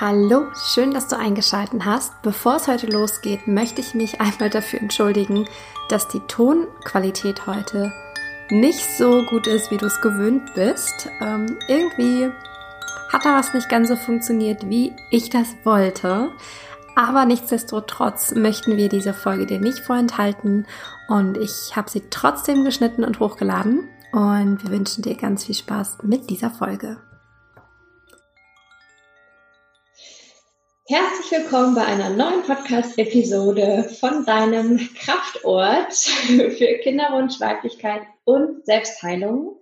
Hallo, schön, dass du eingeschaltet hast. Bevor es heute losgeht, möchte ich mich einmal dafür entschuldigen, dass die Tonqualität heute nicht so gut ist, wie du es gewöhnt bist. Ähm, irgendwie hat da was nicht ganz so funktioniert, wie ich das wollte. Aber nichtsdestotrotz möchten wir diese Folge dir nicht vorenthalten und ich habe sie trotzdem geschnitten und hochgeladen und wir wünschen dir ganz viel Spaß mit dieser Folge. Herzlich willkommen bei einer neuen Podcast-Episode von deinem Kraftort für Kinderwunsch, Weiblichkeit und Selbstheilung.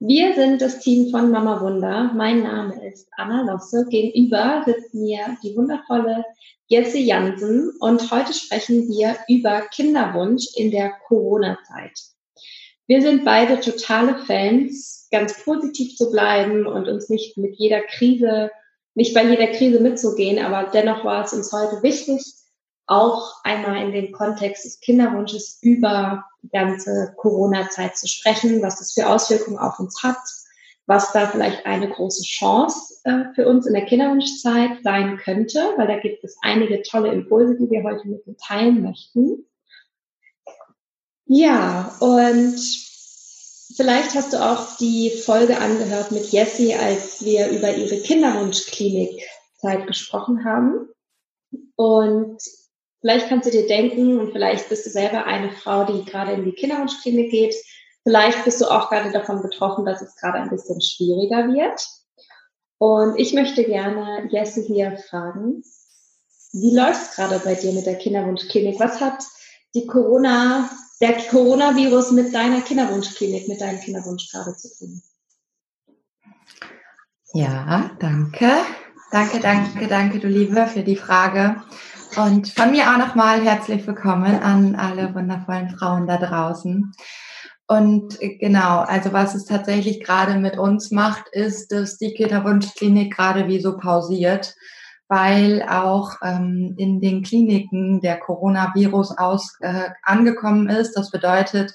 Wir sind das Team von Mama Wunder. Mein Name ist Anna Losse. Gegenüber sitzt mir die wundervolle Jesse Jansen und heute sprechen wir über Kinderwunsch in der Corona-Zeit. Wir sind beide totale Fans, ganz positiv zu bleiben und uns nicht mit jeder Krise nicht bei jeder Krise mitzugehen, aber dennoch war es uns heute wichtig, auch einmal in den Kontext des Kinderwunsches über die ganze Corona-Zeit zu sprechen, was das für Auswirkungen auf uns hat, was da vielleicht eine große Chance äh, für uns in der Kinderwunschzeit sein könnte, weil da gibt es einige tolle Impulse, die wir heute mit teilen möchten. Ja, und Vielleicht hast du auch die Folge angehört mit Jessie, als wir über ihre Kinderwunschklinik-Zeit gesprochen haben. Und vielleicht kannst du dir denken, und vielleicht bist du selber eine Frau, die gerade in die Kinderwunschklinik geht. Vielleicht bist du auch gerade davon betroffen, dass es gerade ein bisschen schwieriger wird. Und ich möchte gerne Jessie hier fragen, wie läuft es gerade bei dir mit der Kinderwunschklinik? Was hat die Corona der Coronavirus mit deiner Kinderwunschklinik, mit deinem Kinderwunsch gerade zu tun? Ja, danke. Danke, danke, danke, du Liebe, für die Frage. Und von mir auch nochmal herzlich willkommen an alle wundervollen Frauen da draußen. Und genau, also was es tatsächlich gerade mit uns macht, ist, dass die Kinderwunschklinik gerade wie so pausiert weil auch ähm, in den Kliniken der Coronavirus aus, äh, angekommen ist. Das bedeutet,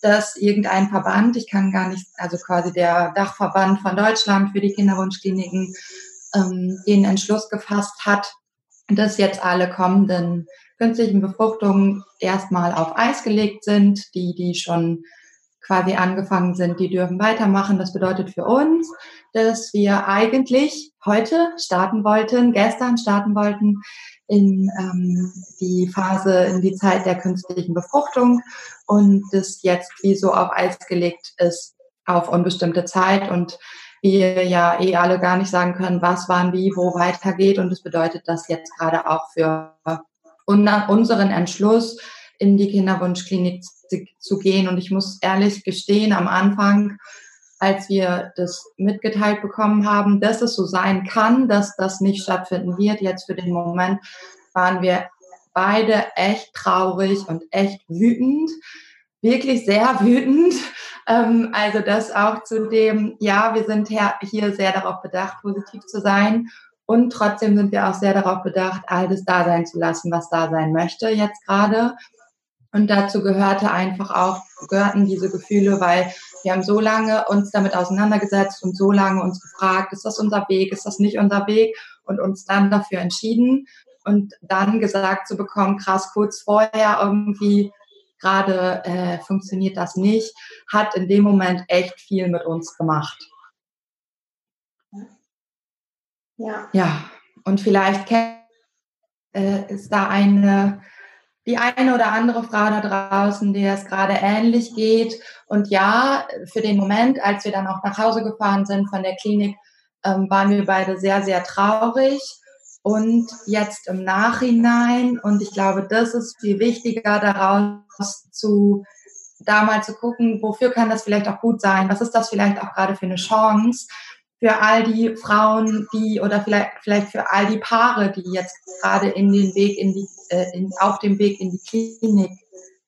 dass irgendein Verband, ich kann gar nicht, also quasi der Dachverband von Deutschland für die Kinderwunschkliniken, ähm, den Entschluss gefasst hat, dass jetzt alle kommenden künstlichen Befruchtungen erstmal auf Eis gelegt sind, die, die schon quasi angefangen sind, die dürfen weitermachen. Das bedeutet für uns, dass wir eigentlich heute starten wollten, gestern starten wollten in ähm, die Phase, in die Zeit der künstlichen Befruchtung und das jetzt wie so auf Eis gelegt ist auf unbestimmte Zeit und wir ja eh alle gar nicht sagen können, was wann wie wo weitergeht und das bedeutet dass jetzt gerade auch für unseren Entschluss in die Kinderwunschklinik zu gehen. Und ich muss ehrlich gestehen, am Anfang, als wir das mitgeteilt bekommen haben, dass es so sein kann, dass das nicht stattfinden wird, jetzt für den Moment, waren wir beide echt traurig und echt wütend. Wirklich sehr wütend. Ähm, also das auch zu dem, ja, wir sind hier sehr darauf bedacht, positiv zu sein. Und trotzdem sind wir auch sehr darauf bedacht, alles da sein zu lassen, was da sein möchte jetzt gerade. Und dazu gehörte einfach auch, gehörten diese Gefühle, weil wir haben so lange uns damit auseinandergesetzt und so lange uns gefragt, ist das unser Weg, ist das nicht unser Weg und uns dann dafür entschieden und dann gesagt zu bekommen, krass, kurz vorher irgendwie gerade äh, funktioniert das nicht, hat in dem Moment echt viel mit uns gemacht. Ja. Ja, und vielleicht äh, ist da eine die eine oder andere Frau da draußen, der es gerade ähnlich geht. Und ja, für den Moment, als wir dann auch nach Hause gefahren sind von der Klinik, ähm, waren wir beide sehr, sehr traurig. Und jetzt im Nachhinein, und ich glaube, das ist viel wichtiger daraus zu, da mal zu gucken, wofür kann das vielleicht auch gut sein? Was ist das vielleicht auch gerade für eine Chance? Für all die Frauen, die oder vielleicht vielleicht für all die Paare, die jetzt gerade in den Weg in die äh, in, auf dem Weg in die Klinik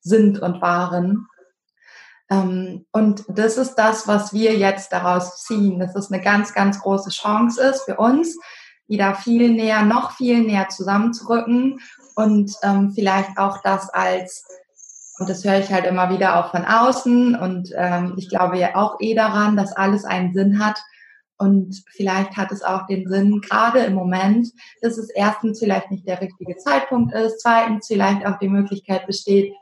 sind und waren. Ähm, und das ist das, was wir jetzt daraus ziehen, dass es eine ganz ganz große Chance ist für uns, wieder viel näher, noch viel näher zusammenzurücken und ähm, vielleicht auch das als und das höre ich halt immer wieder auch von außen und ähm, ich glaube ja auch eh daran, dass alles einen Sinn hat Und vielleicht hat es auch den Sinn, gerade im Moment, dass es erstens vielleicht nicht der richtige Zeitpunkt ist, zweitens vielleicht auch die Möglichkeit besteht,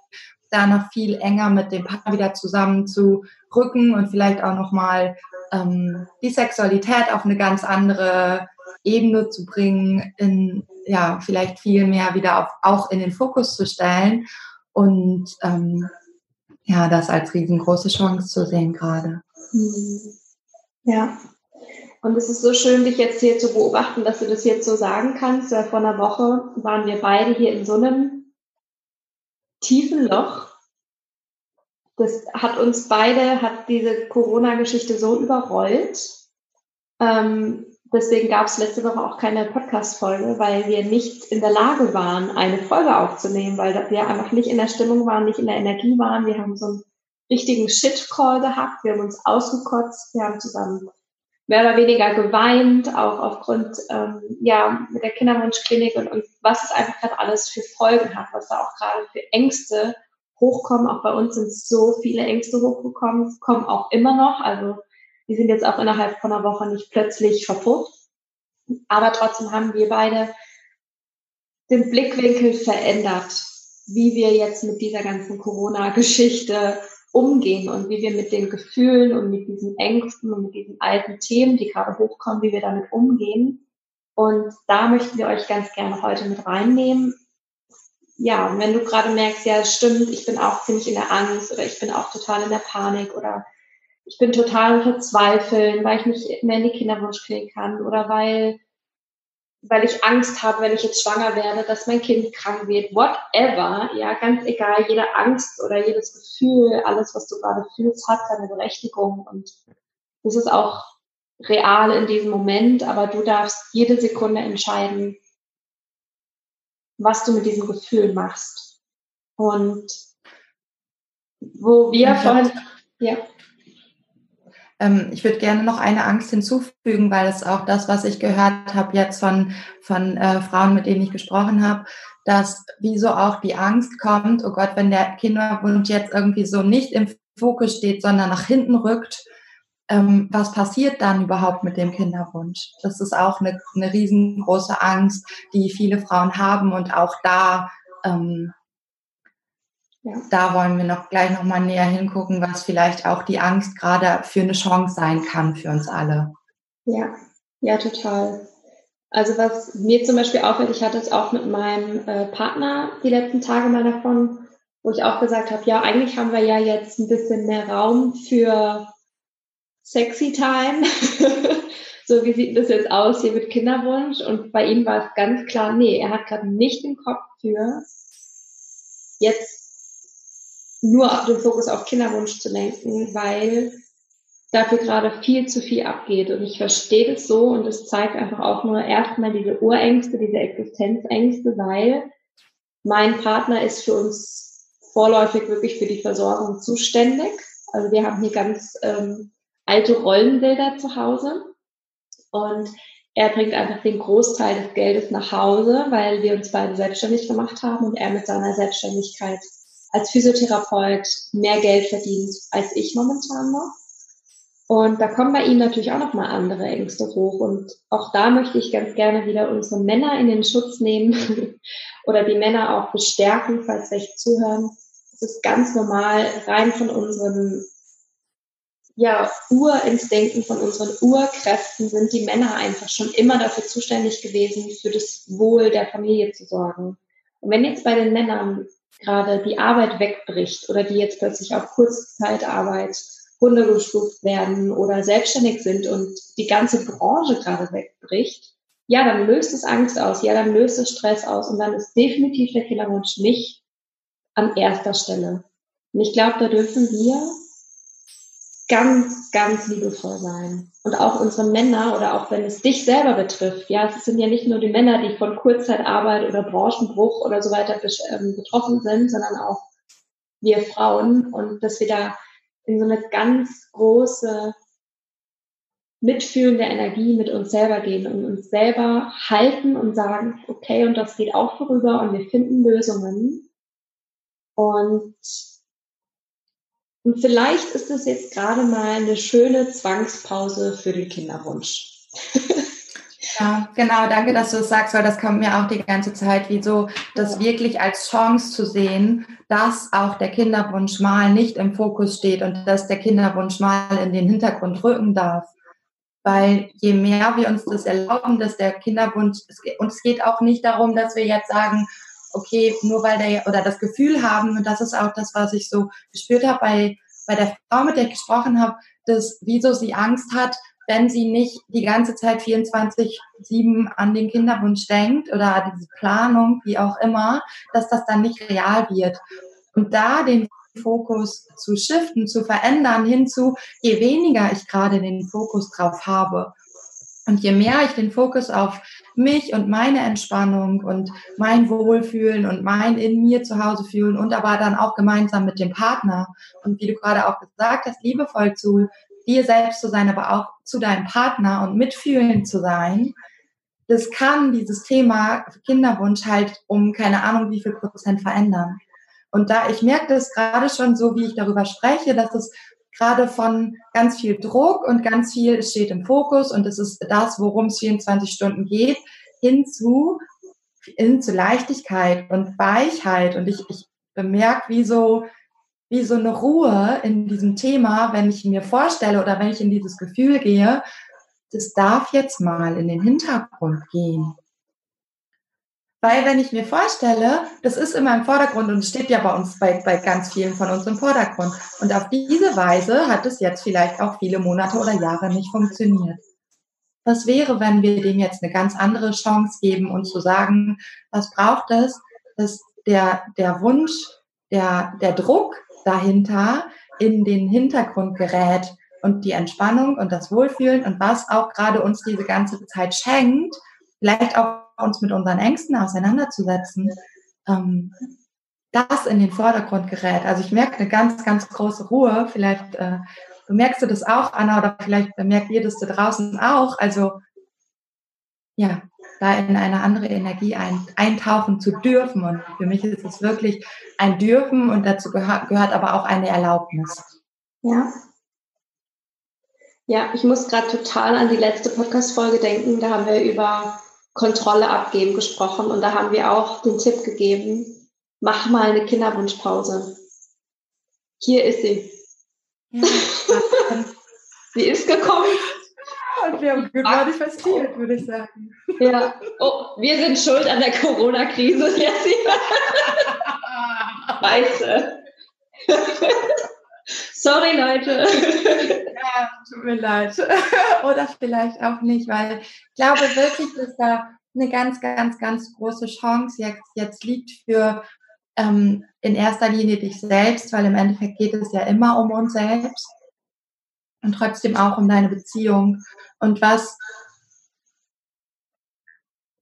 da noch viel enger mit dem Partner wieder zusammen zu rücken und vielleicht auch nochmal ähm, die Sexualität auf eine ganz andere Ebene zu bringen, in, ja, vielleicht viel mehr wieder auf, auch in den Fokus zu stellen und ähm, ja, das als riesengroße Chance zu sehen gerade. Ja. Und es ist so schön, dich jetzt hier zu beobachten, dass du das jetzt so sagen kannst, weil vor einer Woche waren wir beide hier in so einem tiefen Loch. Das hat uns beide, hat diese Corona-Geschichte so überrollt. Ähm, deswegen gab es letzte Woche auch keine Podcast-Folge, weil wir nicht in der Lage waren, eine Folge aufzunehmen, weil wir einfach nicht in der Stimmung waren, nicht in der Energie waren. Wir haben so einen richtigen Shit-Call gehabt, wir haben uns ausgekotzt, wir haben zusammen mehr oder weniger geweint, auch aufgrund ähm, ja mit der Kinderwunschklinik und, und was es einfach gerade alles für Folgen hat, was da auch gerade für Ängste hochkommen. Auch bei uns sind so viele Ängste hochgekommen, kommen auch immer noch. Also die sind jetzt auch innerhalb von einer Woche nicht plötzlich verpufft. Aber trotzdem haben wir beide den Blickwinkel verändert, wie wir jetzt mit dieser ganzen Corona-Geschichte umgehen und wie wir mit den Gefühlen und mit diesen Ängsten und mit diesen alten Themen, die gerade hochkommen, wie wir damit umgehen. Und da möchten wir euch ganz gerne heute mit reinnehmen. Ja, und wenn du gerade merkst, ja, stimmt, ich bin auch ziemlich in der Angst oder ich bin auch total in der Panik oder ich bin total verzweifeln, weil ich nicht mehr in die Kinderwunschklinik kann oder weil, weil ich Angst habe, wenn ich jetzt schwanger werde, dass mein Kind krank wird, whatever, ja, ganz egal, jede Angst oder jedes Gefühl, alles, was du gerade fühlst, hat seine Berechtigung. Und das ist auch real in diesem Moment, aber du darfst jede Sekunde entscheiden, was du mit diesem Gefühl machst. Und wo wir vorhin, ja. Ähm, ich würde gerne noch eine Angst hinzufügen, weil es auch das, was ich gehört habe jetzt von, von äh, Frauen, mit denen ich gesprochen habe, dass wieso auch die Angst kommt, oh Gott, wenn der Kinderwunsch jetzt irgendwie so nicht im Fokus steht, sondern nach hinten rückt, ähm, was passiert dann überhaupt mit dem Kinderwunsch? Das ist auch eine, eine riesengroße Angst, die viele Frauen haben und auch da ähm, ja. Da wollen wir noch gleich noch mal näher hingucken, was vielleicht auch die Angst gerade für eine Chance sein kann für uns alle. Ja, ja, total. Also was mir zum Beispiel auffällt, ich hatte es auch mit meinem äh, Partner die letzten Tage mal davon, wo ich auch gesagt habe, ja, eigentlich haben wir ja jetzt ein bisschen mehr Raum für Sexy Time. so, wie sieht das jetzt aus hier mit Kinderwunsch? Und bei ihm war es ganz klar, nee, er hat gerade nicht den Kopf für jetzt nur den Fokus auf Kinderwunsch zu lenken, weil dafür gerade viel zu viel abgeht. Und ich verstehe das so und es zeigt einfach auch nur erstmal diese Urängste, diese Existenzängste, weil mein Partner ist für uns vorläufig wirklich für die Versorgung zuständig. Also wir haben hier ganz ähm, alte Rollenbilder zu Hause und er bringt einfach den Großteil des Geldes nach Hause, weil wir uns beide selbstständig gemacht haben und er mit seiner Selbstständigkeit als Physiotherapeut mehr Geld verdient als ich momentan noch. Und da kommen bei ihm natürlich auch nochmal andere Ängste hoch. Und auch da möchte ich ganz gerne wieder unsere Männer in den Schutz nehmen oder die Männer auch bestärken, falls welche zuhören. Es ist ganz normal, rein von unseren ja, Urinstinkten, von unseren Urkräften sind die Männer einfach schon immer dafür zuständig gewesen, für das Wohl der Familie zu sorgen. Und wenn jetzt bei den Männern gerade die Arbeit wegbricht oder die jetzt plötzlich auf Kurzzeitarbeit runtergestuft werden oder selbstständig sind und die ganze Branche gerade wegbricht, ja, dann löst es Angst aus, ja, dann löst es Stress aus und dann ist definitiv der Kinderwunsch nicht an erster Stelle. Und ich glaube, da dürfen wir ganz, ganz liebevoll sein. Und auch unsere Männer oder auch wenn es dich selber betrifft, ja, es sind ja nicht nur die Männer, die von Kurzzeitarbeit oder Branchenbruch oder so weiter ähm, betroffen sind, sondern auch wir Frauen und dass wir da in so eine ganz große mitfühlende Energie mit uns selber gehen und uns selber halten und sagen, okay, und das geht auch vorüber und wir finden Lösungen. Und Und vielleicht ist es jetzt gerade mal eine schöne Zwangspause für den Kinderwunsch. Ja, genau, danke, dass du es das sagst, weil das kommt mir auch die ganze Zeit, wie so, das wirklich als Chance zu sehen, dass auch der Kinderwunsch mal nicht im Fokus steht und dass der Kinderwunsch mal in den Hintergrund rücken darf. Weil je mehr wir uns das erlauben, dass der Kinderwunsch, und es geht auch nicht darum, dass wir jetzt sagen, okay, nur weil der oder das Gefühl haben, und das ist auch das, was ich so gespürt habe bei, bei der Frau, mit der ich gesprochen habe, dass wieso sie Angst hat, wenn sie nicht die ganze Zeit 24-7 an den Kinderwunsch denkt oder an diese Planung, wie auch immer, dass das dann nicht real wird. Und da den Fokus zu shiften, zu verändern, hinzu, je weniger ich gerade den Fokus drauf habe und je mehr ich den Fokus auf mich und meine Entspannung und mein Wohlfühlen und mein in mir zu Hause fühlen und aber dann auch gemeinsam mit dem Partner und wie du gerade auch gesagt hast, liebevoll zu dir selbst zu sein, aber auch zu deinem Partner und mitfühlen zu sein, das kann dieses Thema Kinderwunsch halt um keine Ahnung wie viel Prozent verändern. Und da ich merke das gerade schon so, wie ich darüber spreche, dass es gerade von ganz viel Druck und ganz viel, steht im Fokus und es ist das, worum es 24 Stunden geht, hinzu, hin zu Leichtigkeit und Weichheit. Und ich, ich bemerke, wie so, wie so eine Ruhe in diesem Thema, wenn ich mir vorstelle oder wenn ich in dieses Gefühl gehe, das darf jetzt mal in den Hintergrund gehen. Weil wenn ich mir vorstelle, das ist immer im Vordergrund und steht ja bei uns, bei, bei ganz vielen von uns im Vordergrund. Und auf diese Weise hat es jetzt vielleicht auch viele Monate oder Jahre nicht funktioniert. Was wäre, wenn wir dem jetzt eine ganz andere Chance geben und zu sagen, was braucht es, dass der, der Wunsch, der, der Druck dahinter in den Hintergrund gerät und die Entspannung und das Wohlfühlen und was auch gerade uns diese ganze Zeit schenkt, vielleicht auch uns mit unseren Ängsten auseinanderzusetzen, ähm, das in den Vordergrund gerät. Also ich merke eine ganz, ganz große Ruhe. Vielleicht äh, bemerkst du das auch, Anna, oder vielleicht bemerkt ihr das da draußen auch. Also ja, da in eine andere Energie ein, eintauchen zu dürfen. Und für mich ist es wirklich ein Dürfen und dazu gehört, gehört aber auch eine Erlaubnis. Ja. Ja, ich muss gerade total an die letzte Podcast-Folge denken. Da haben wir über Kontrolle abgeben gesprochen und da haben wir auch den Tipp gegeben, mach mal eine Kinderwunschpause. Hier ist sie. Ja, sie ist gekommen. Und wir haben gut manifestiert, würde ich sagen. Ja. Oh, wir sind schuld an der Corona-Krise, Jessie. Scheiße. Sorry, Leute. Ja, tut mir leid. Oder vielleicht auch nicht, weil ich glaube wirklich, dass da eine ganz, ganz, ganz große Chance jetzt, jetzt liegt für ähm, in erster Linie dich selbst, weil im Endeffekt geht es ja immer um uns selbst und trotzdem auch um deine Beziehung. Und was,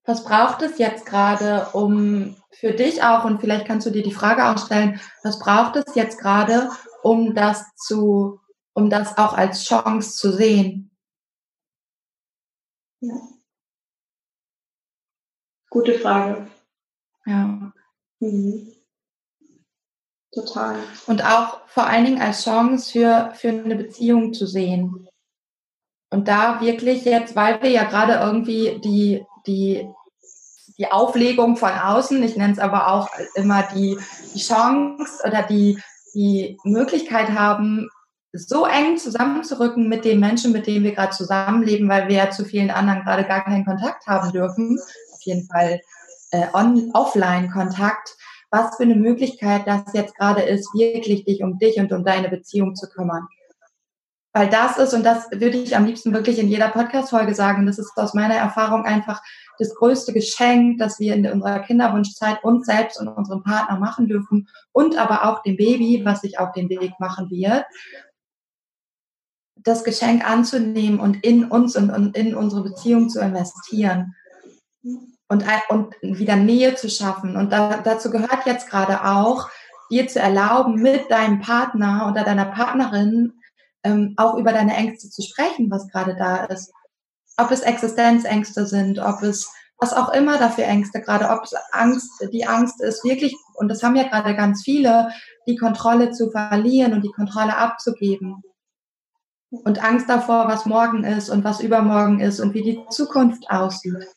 was braucht es jetzt gerade, um für dich auch, und vielleicht kannst du dir die Frage auch stellen, was braucht es jetzt gerade, um das zu, um das auch als Chance zu sehen? Ja. Gute Frage. Ja. Mhm. Total. Und auch vor allen Dingen als Chance für, für eine Beziehung zu sehen. Und da wirklich jetzt, weil wir ja gerade irgendwie die, die, die Auflegung von außen, ich nenne es aber auch immer die, die Chance oder die, die Möglichkeit haben, so eng zusammenzurücken mit den Menschen, mit denen wir gerade zusammenleben, weil wir ja zu vielen anderen gerade gar keinen Kontakt haben dürfen. Auf jeden Fall äh, Offline-Kontakt. Was für eine Möglichkeit das jetzt gerade ist, wirklich dich um dich und um deine Beziehung zu kümmern. Weil das ist, und das würde ich am liebsten wirklich in jeder Podcast-Folge sagen, das ist aus meiner Erfahrung einfach das größte Geschenk, das wir in unserer Kinderwunschzeit uns selbst und unserem Partner machen dürfen und aber auch dem Baby, was sich auf den Weg machen wird, das Geschenk anzunehmen und in uns und, in unsere Beziehung zu investieren und, und wieder Nähe zu schaffen. Und da, dazu gehört jetzt gerade auch, dir zu erlauben, mit deinem Partner oder deiner Partnerin ähm, auch über deine Ängste zu sprechen, was gerade da ist ob es Existenzängste sind, ob es was auch immer dafür Ängste, gerade ob es Angst, die Angst ist wirklich, und das haben ja gerade ganz viele, die Kontrolle zu verlieren und die Kontrolle abzugeben. Und Angst davor, was morgen ist und was übermorgen ist und wie die Zukunft aussieht.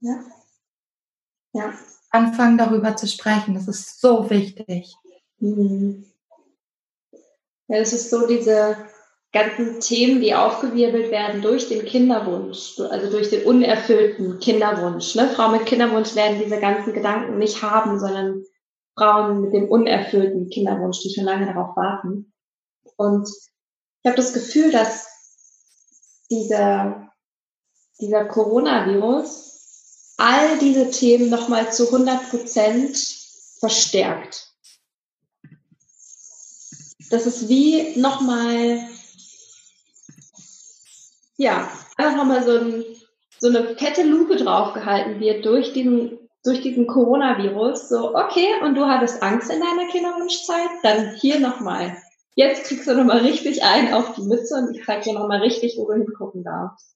Ja. Ja. Anfangen darüber zu sprechen, das ist so wichtig. Mhm. Ja, es ist so diese ganzen Themen, die aufgewirbelt werden durch den Kinderwunsch, also durch den unerfüllten Kinderwunsch. Ne? Frauen mit Kinderwunsch werden diese ganzen Gedanken nicht haben, sondern Frauen mit dem unerfüllten Kinderwunsch, die schon lange darauf warten. Und ich habe das Gefühl, dass dieser, dieser Coronavirus all diese Themen nochmal zu 100 Prozent verstärkt. Das ist wie nochmal ja, einfach nochmal so, ein, so eine fette Lupe draufgehalten wird durch diesen, durch diesen Coronavirus. So, okay, und du hattest Angst in deiner Kinderwunschzeit, dann hier nochmal. Jetzt kriegst du nochmal richtig ein auf die Mütze und ich zeige dir nochmal richtig, wo du hingucken darfst.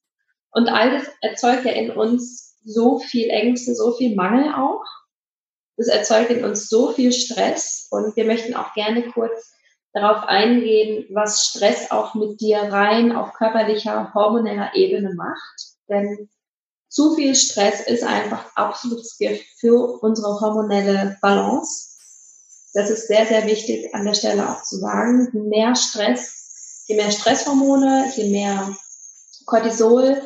Und all das erzeugt ja in uns so viel Ängste, so viel Mangel auch. Das erzeugt in uns so viel Stress und wir möchten auch gerne kurz darauf eingehen, was Stress auch mit dir rein auf körperlicher, hormoneller Ebene macht. Denn zu viel Stress ist einfach absolutes Gift für unsere hormonelle Balance. Das ist sehr, sehr wichtig an der Stelle auch zu sagen. Je mehr Stress, je mehr Stresshormone, je mehr Cortisol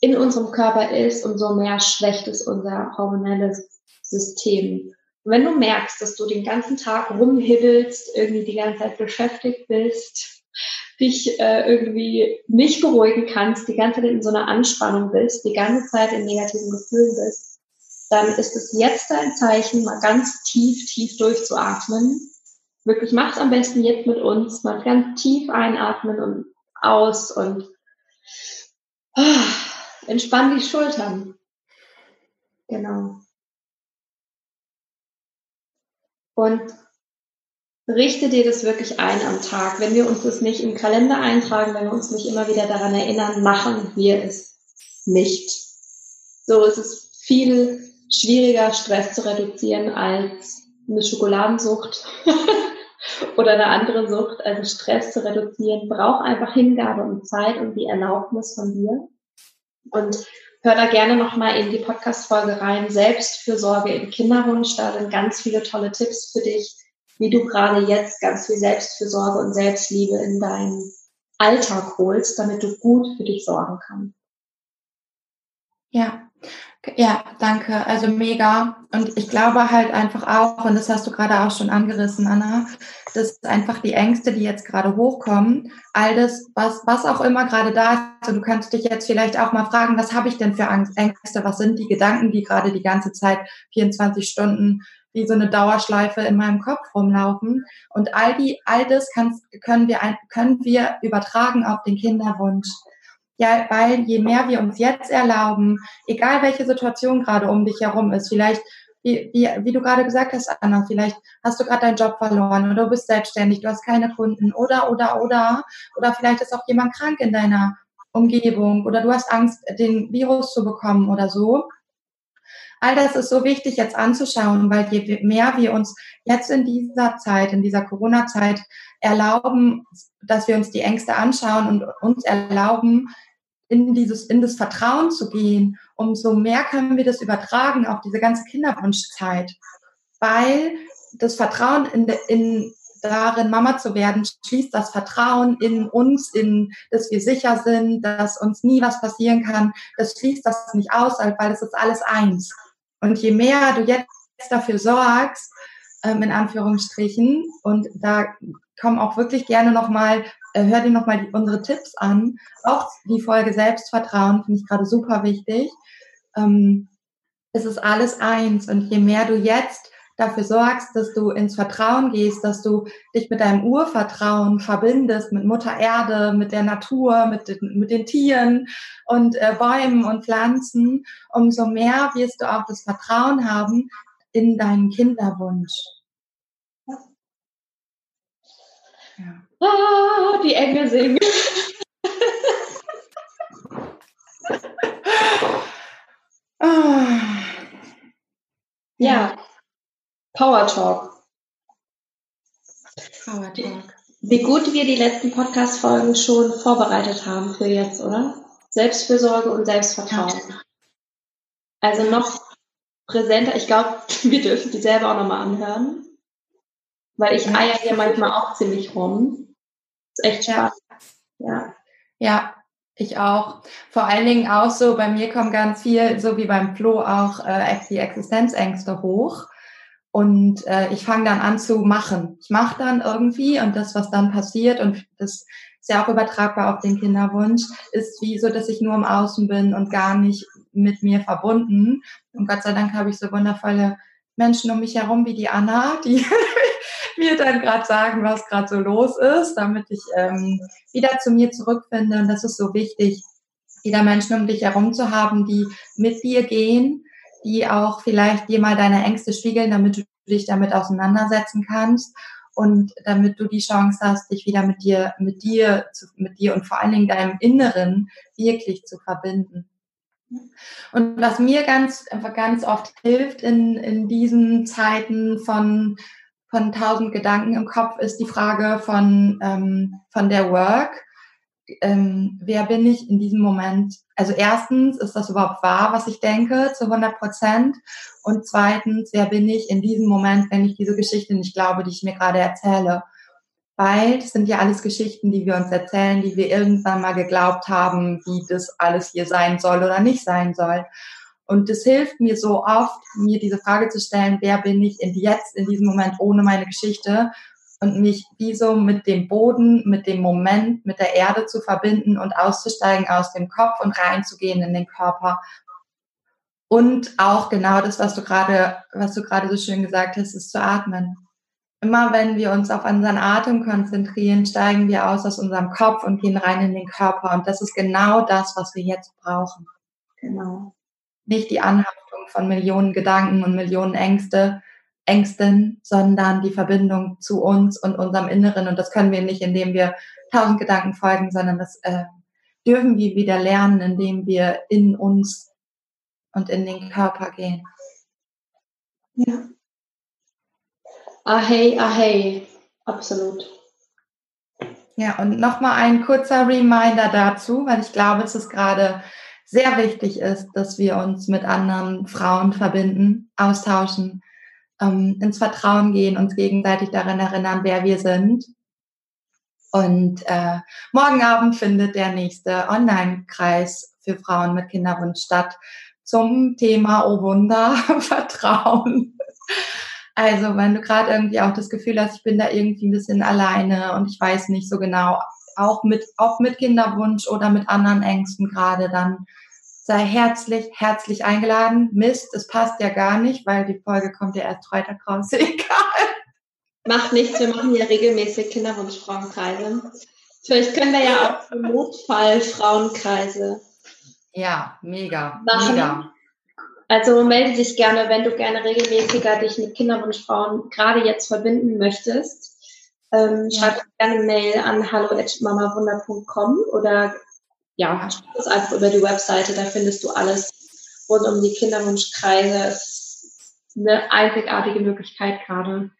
in unserem Körper ist, umso mehr schwächt es unser hormonelles System. Wenn du merkst, dass du den ganzen Tag rumhibbelst, irgendwie die ganze Zeit beschäftigt bist, dich äh, irgendwie nicht beruhigen kannst, die ganze Zeit in so einer Anspannung bist, die ganze Zeit in negativen Gefühlen bist, dann ist es jetzt dein Zeichen, mal ganz tief, tief durchzuatmen. Wirklich, mach's am besten jetzt mit uns, mal ganz tief einatmen und aus und ah, entspann die Schultern. Genau. Und richte dir das wirklich ein am Tag. Wenn wir uns das nicht im Kalender eintragen, wenn wir uns nicht immer wieder daran erinnern, machen wir es nicht. So ist es viel schwieriger, Stress zu reduzieren als eine Schokoladensucht oder eine andere Sucht. Also Stress zu reduzieren braucht einfach Hingabe und Zeit und die Erlaubnis von dir. Und Hör da gerne nochmal in die Podcast-Folge rein. Selbstfürsorge im Kinderwunsch. Da sind ganz viele tolle Tipps für dich, wie du gerade jetzt ganz viel Selbstfürsorge und Selbstliebe in deinen Alltag holst, damit du gut für dich sorgen kannst. Ja, ja, danke. Also mega. Und ich glaube halt einfach auch, und das hast du gerade auch schon angerissen, Anna, dass einfach die Ängste, die jetzt gerade hochkommen, all das, was, was auch immer gerade da ist, und du kannst dich jetzt vielleicht auch mal fragen, was habe ich denn für Ängste, was sind die Gedanken, die gerade die ganze Zeit 24 Stunden wie so eine Dauerschleife in meinem Kopf rumlaufen. Und all die, all das kann, können wir, können wir übertragen auf den Kinderwunsch. Ja, weil je mehr wir uns jetzt erlauben, egal welche Situation gerade um dich herum ist, vielleicht, wie, wie, wie du gerade gesagt hast, Anna, vielleicht hast du gerade deinen Job verloren oder du bist selbstständig, du hast keine Kunden oder, oder, oder, oder vielleicht ist auch jemand krank in deiner Umgebung oder du hast Angst, den Virus zu bekommen oder so. All das ist so wichtig jetzt anzuschauen, weil je mehr wir uns jetzt in dieser Zeit, in dieser Corona-Zeit erlauben, dass wir uns die Ängste anschauen und uns erlauben, in dieses, in das Vertrauen zu gehen, umso mehr können wir das übertragen auf diese ganze Kinderwunschzeit. Weil das Vertrauen in, in darin, Mama zu werden, schließt das Vertrauen in uns, in, dass wir sicher sind, dass uns nie was passieren kann. Das schließt das nicht aus, weil es ist alles eins. Und je mehr du jetzt dafür sorgst, ähm, in Anführungsstrichen, und da kommen auch wirklich gerne nochmal äh, hör dir nochmal unsere Tipps an. Auch die Folge Selbstvertrauen finde ich gerade super wichtig. Ähm, es ist alles eins und je mehr du jetzt dafür sorgst, dass du ins Vertrauen gehst, dass du dich mit deinem Urvertrauen verbindest, mit Mutter Erde, mit der Natur, mit den, mit den Tieren und äh, Bäumen und Pflanzen, umso mehr wirst du auch das Vertrauen haben in deinen Kinderwunsch. Ja ah, die Engel singen. ja, Power Talk. Power Talk. Wie gut wir die letzten Podcast-Folgen schon vorbereitet haben für jetzt, oder? Selbstfürsorge und Selbstvertrauen. Ja. Also noch präsenter. Ich glaube, wir dürfen die selber auch nochmal anhören. Weil ich eier hier manchmal auch ziemlich rum. ist echt schade. Ja. Ja, ich auch. Vor allen Dingen auch so, bei mir kommen ganz viel, so wie beim Flo auch, äh, die Existenzängste hoch. Und äh, ich fange dann an zu machen. Ich mache dann irgendwie und das, was dann passiert, und das ist ja auch übertragbar auf den Kinderwunsch, ist wie so, dass ich nur im Außen bin und gar nicht mit mir verbunden. Und Gott sei Dank habe ich so wundervolle Menschen um mich herum wie die Anna, die mir dann gerade sagen, was gerade so los ist, damit ich ähm, wieder zu mir zurückfinde. Und das ist so wichtig, wieder Menschen um dich herum zu haben, die mit dir gehen, die auch vielleicht dir mal deine Ängste spiegeln, damit du dich damit auseinandersetzen kannst und damit du die Chance hast, dich wieder mit dir, mit dir, mit dir und vor allen Dingen deinem Inneren wirklich zu verbinden. Und was mir ganz, ganz oft hilft in, in diesen Zeiten von, von tausend Gedanken im Kopf, ist die Frage von, ähm, von der Work ähm, wer bin ich in diesem Moment? Also erstens, ist das überhaupt wahr, was ich denke, zu 100 Prozent? Und zweitens, wer bin ich in diesem Moment, wenn ich diese Geschichte nicht glaube, die ich mir gerade erzähle? Weil das sind ja alles Geschichten, die wir uns erzählen, die wir irgendwann mal geglaubt haben, wie das alles hier sein soll oder nicht sein soll. Und es hilft mir so oft, mir diese Frage zu stellen, wer bin ich in jetzt, in diesem Moment ohne meine Geschichte und mich wie so mit dem Boden, mit dem Moment, mit der Erde zu verbinden und auszusteigen aus dem Kopf und reinzugehen in den Körper. Und auch genau das, was du gerade, was du gerade so schön gesagt hast, ist zu atmen. Immer wenn wir uns auf unseren Atem konzentrieren, steigen wir aus aus unserem Kopf und gehen rein in den Körper. Und das ist genau das, was wir jetzt brauchen. Genau. Nicht die Anhaftung von Millionen Gedanken und Millionen Ängste, Ängsten, sondern die Verbindung zu uns und unserem Inneren. Und das können wir nicht, indem wir tausend Gedanken folgen, sondern das äh, dürfen wir wieder lernen, indem wir in uns und in den Körper gehen. Ja. Ahey, ahey, absolut. Ja, und nochmal ein kurzer Reminder dazu, weil ich glaube, dass es gerade sehr wichtig ist, dass wir uns mit anderen Frauen verbinden, austauschen, ähm, ins Vertrauen gehen, uns gegenseitig daran erinnern, wer wir sind. Und äh, morgen Abend findet der nächste Online-Kreis für Frauen mit Kinderwunsch statt zum Thema Oh Wunder, Vertrauen. Also wenn du gerade irgendwie auch das Gefühl hast, ich bin da irgendwie ein bisschen alleine und ich weiß nicht so genau, auch mit, auch mit Kinderwunsch oder mit anderen Ängsten gerade, dann sei herzlich, herzlich eingeladen. Mist, es passt ja gar nicht, weil die Folge kommt ja erst Freitag raus. Egal. Macht nichts, wir machen ja regelmäßig Kinderwunschfrauenkreise. Vielleicht können wir ja auch Notfallfrauenkreise. Ja, mega, machen. mega. Also melde dich gerne, wenn du gerne regelmäßiger dich mit Kinderwunschfrauen gerade jetzt verbinden möchtest. Ähm, ja. Schreib gerne eine Mail an hallo.mamawunder.com oder ja, schau es einfach über die Webseite, da findest du alles rund um die Kinderwunschkreise. Es ist eine einzigartige Möglichkeit gerade,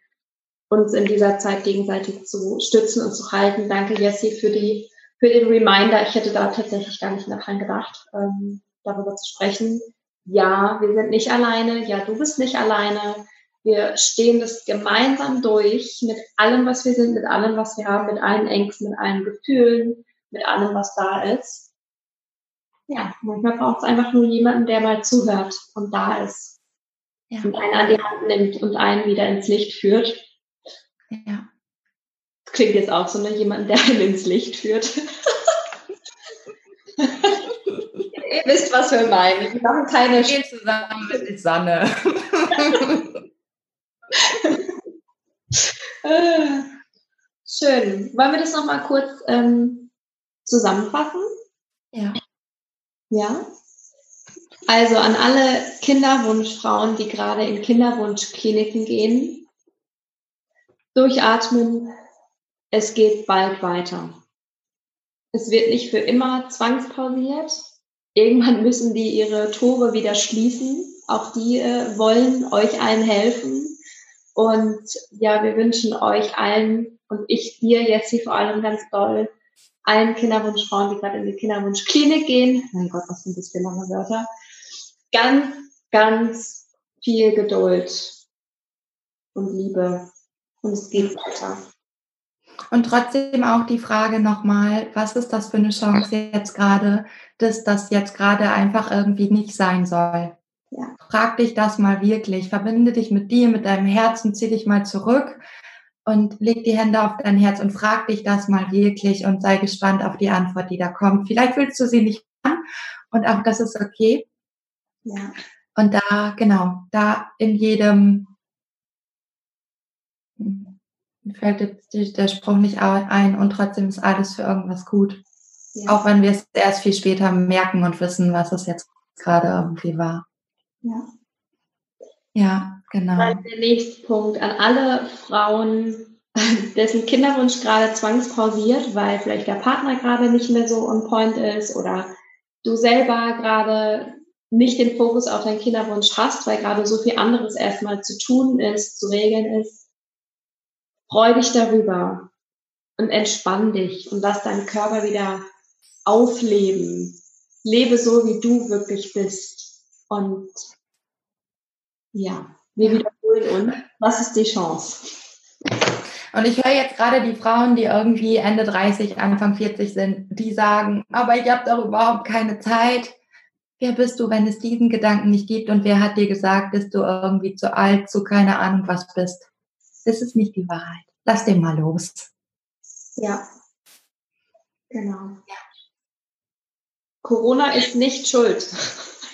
uns in dieser Zeit gegenseitig zu stützen und zu halten. Danke, Jessie, für die für den Reminder. Ich hätte da tatsächlich gar nicht dran gedacht, ähm, darüber zu sprechen. Ja, wir sind nicht alleine. Ja, du bist nicht alleine. Wir stehen das gemeinsam durch mit allem, was wir sind, mit allem, was wir haben, mit allen Ängsten, mit allen Gefühlen, mit allem, was da ist. Ja, manchmal braucht es einfach nur jemanden, der mal zuhört und da ist. Ja. Und einen an die Hand nimmt und einen wieder ins Licht führt. Ja. Klingt jetzt auch so, ne? Jemanden, der einen ins Licht führt. Ihr wisst, was wir meinen. Wir machen keine Spiel zusammen mit Sanne. Schön. Wollen wir das nochmal kurz ähm, zusammenfassen? Ja. Ja. Also an alle Kinderwunschfrauen, die gerade in Kinderwunschkliniken gehen, durchatmen, es geht bald weiter. Es wird nicht für immer zwangspausiert. Irgendwann müssen die ihre Tore wieder schließen. Auch die äh, wollen euch allen helfen. Und ja, wir wünschen euch allen Und ich dir jetzt hier vor allem ganz doll allen Kinderwunschfrauen, die gerade in die Kinderwunschklinik gehen, mein Gott, was sind das für lange Wörter, ganz, ganz viel Geduld und Liebe. Und es geht weiter. Und trotzdem auch die Frage nochmal, was ist das für eine Chance jetzt gerade, dass das jetzt gerade einfach irgendwie nicht sein soll? Ja. Frag dich das mal wirklich. Verbinde dich mit dir, mit deinem Herzen, zieh dich mal zurück und leg die Hände auf dein Herz und frag dich das mal wirklich und sei gespannt auf die Antwort, die da kommt. Vielleicht willst du sie nicht an und auch das ist okay. Ja. Und da, genau, da in jedem, fällt jetzt der Spruch nicht ein und trotzdem ist alles für irgendwas gut. Ja. Auch wenn wir es erst viel später merken und wissen, was es jetzt gerade irgendwie war. Ja. Ja, genau. Dann der nächste Punkt an alle Frauen, dessen Kinderwunsch gerade zwangspausiert, weil vielleicht der Partner gerade nicht mehr so on point ist oder du selber gerade nicht den Fokus auf deinen Kinderwunsch hast, weil gerade so viel anderes erstmal zu tun ist, zu regeln ist. Freu dich darüber und entspann dich und lass deinen Körper wieder aufleben. Lebe so, wie du wirklich bist. Und ja, wir wiederholen uns. Was ist die Chance? Und ich höre jetzt gerade die Frauen, die irgendwie Ende 30, Anfang 40 sind, die sagen, aber ich habe doch überhaupt keine Zeit. Wer bist du, wenn es diesen Gedanken nicht gibt? Und wer hat dir gesagt, dass du irgendwie zu alt, zu keine Ahnung was bist? Das ist nicht die Wahrheit. Lass den mal los. Ja. Genau. Ja. Corona ist nicht schuld.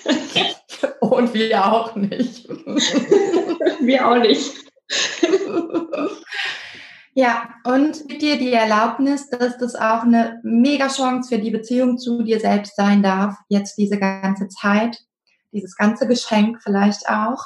Und wir auch nicht. wir auch nicht. Ja, und mit dir die Erlaubnis, dass das auch eine mega Chance für die Beziehung zu dir selbst sein darf, jetzt diese ganze Zeit, dieses ganze Geschenk vielleicht auch.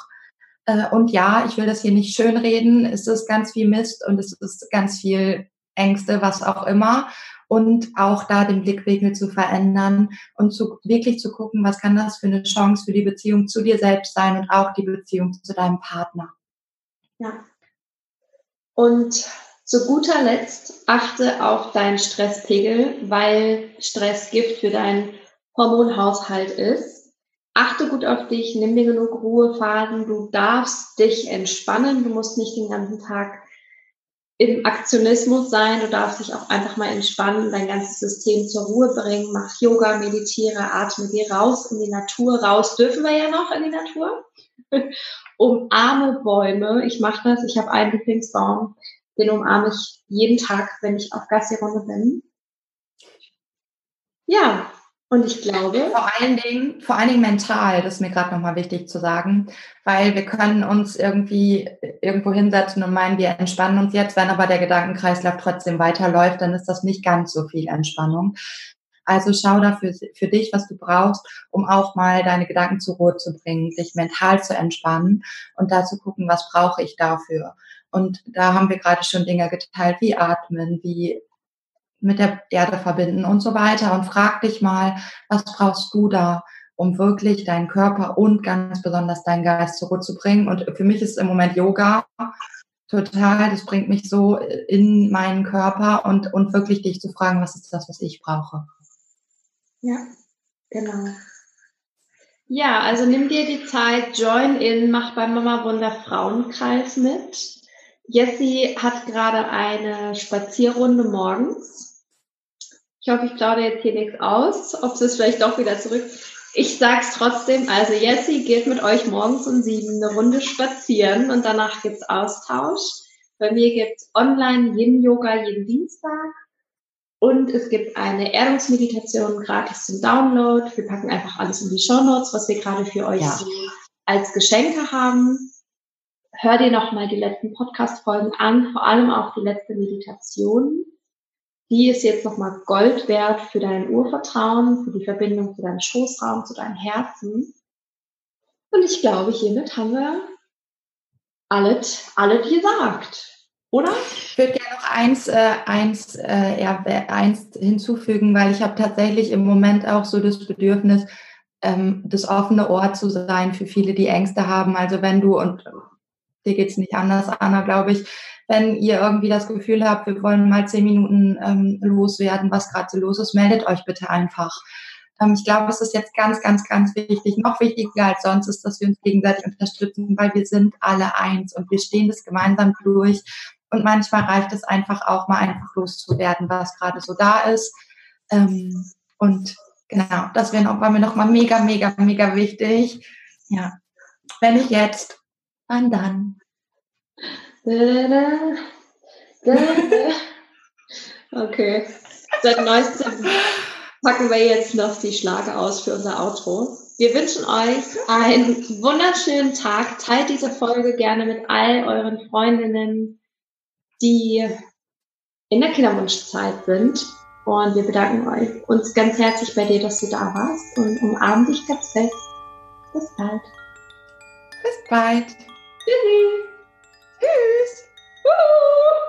Äh, und ja, ich will das hier nicht schönreden, es ist ganz viel Mist und es ist ganz viel Ängste, was auch immer und auch da den Blickwinkel zu verändern und zu, wirklich zu gucken, was kann das für eine Chance für die Beziehung zu dir selbst sein und auch die Beziehung zu deinem Partner. Ja. Und zu guter Letzt achte auf deinen Stresspegel, weil Stress Gift für deinen Hormonhaushalt ist. Achte gut auf dich, nimm dir genug Ruhephasen, du darfst dich entspannen, du musst nicht den ganzen Tag im Aktionismus sein, du darfst dich auch einfach mal entspannen, dein ganzes System zur Ruhe bringen, mach Yoga, meditiere, atme, geh raus in die Natur, raus dürfen wir ja noch in die Natur. Umarme Bäume, ich mache das, ich habe einen Lieblingsbaum, den umarme ich jeden Tag, wenn ich auf Gassi-Runde bin. Ja, und ich glaube. Vor allen Dingen, vor allen Dingen mental, das ist mir gerade nochmal wichtig zu sagen, weil wir können uns irgendwie irgendwo hinsetzen und meinen, wir entspannen uns jetzt, wenn aber der Gedankenkreislauf trotzdem weiterläuft, dann ist das nicht ganz so viel Entspannung. Also schau dafür für dich, was du brauchst, um auch mal deine Gedanken zur Ruhe zu bringen, dich mental zu entspannen und da zu gucken, was brauche ich dafür. Und da haben wir gerade schon Dinge geteilt, wie atmen, wie mit der Erde verbinden und so weiter. Und frag dich mal, was brauchst du da, um wirklich deinen Körper und ganz besonders deinen Geist zurückzubringen. Und für mich ist im Moment Yoga total, das bringt mich so in meinen Körper und, und wirklich dich zu fragen, was ist das, was ich brauche. Ja, genau. Ja, also nimm dir die Zeit, join in, mach beim Mama Wunder Frauenkreis mit. Jessie hat gerade eine Spazierrunde morgens ich hoffe, ich plaudere jetzt hier nichts aus, ob es vielleicht doch wieder zurück. Ich sag's trotzdem, also Jessie geht mit euch morgens um sieben eine Runde spazieren und danach gibt's Austausch. Bei mir gibt's online Yin Yoga jeden Dienstag und es gibt eine Erdungsmeditation gratis zum Download. Wir packen einfach alles in die Show Notes, was wir gerade für euch ja. als Geschenke haben. Hör dir nochmal die letzten Podcast-Folgen an, vor allem auch die letzte Meditation die ist jetzt nochmal Gold wert für dein Urvertrauen, für die Verbindung zu deinem Schoßraum, zu deinem Herzen. Und ich glaube, hiermit haben wir alles, alles gesagt. Oder? Ich würde gerne noch eins, äh, eins, äh, ja, eins hinzufügen, weil ich habe tatsächlich im Moment auch so das Bedürfnis, ähm, das offene Ohr zu sein für viele, die Ängste haben. Also wenn du, und dir geht's nicht anders, Anna, glaube ich, Wenn ihr irgendwie das Gefühl habt, wir wollen mal zehn Minuten ähm, loswerden, was gerade so los ist, meldet euch bitte einfach. Ähm, ich glaube, es ist jetzt ganz, ganz, ganz wichtig, noch wichtiger als sonst ist, dass wir uns gegenseitig unterstützen, weil wir sind alle eins und wir stehen das gemeinsam durch. Und manchmal reicht es einfach auch mal einfach loszuwerden, was gerade so da ist. Ähm, und genau, das wäre noch, war mir nochmal mega, mega, mega wichtig. Ja, wenn ich jetzt, wann dann? Okay. Seit neuestem packen wir jetzt noch die Schlage aus für unser Outro. Wir wünschen euch einen wunderschönen Tag. Teilt diese Folge gerne mit all euren Freundinnen, die in der Kinderwunschzeit sind. Und wir bedanken euch, uns ganz herzlich bei dir, dass du da warst und umarmen dich ganz fest. Bis bald. Bis bald. Tschüssi. Tschüss. Uhu.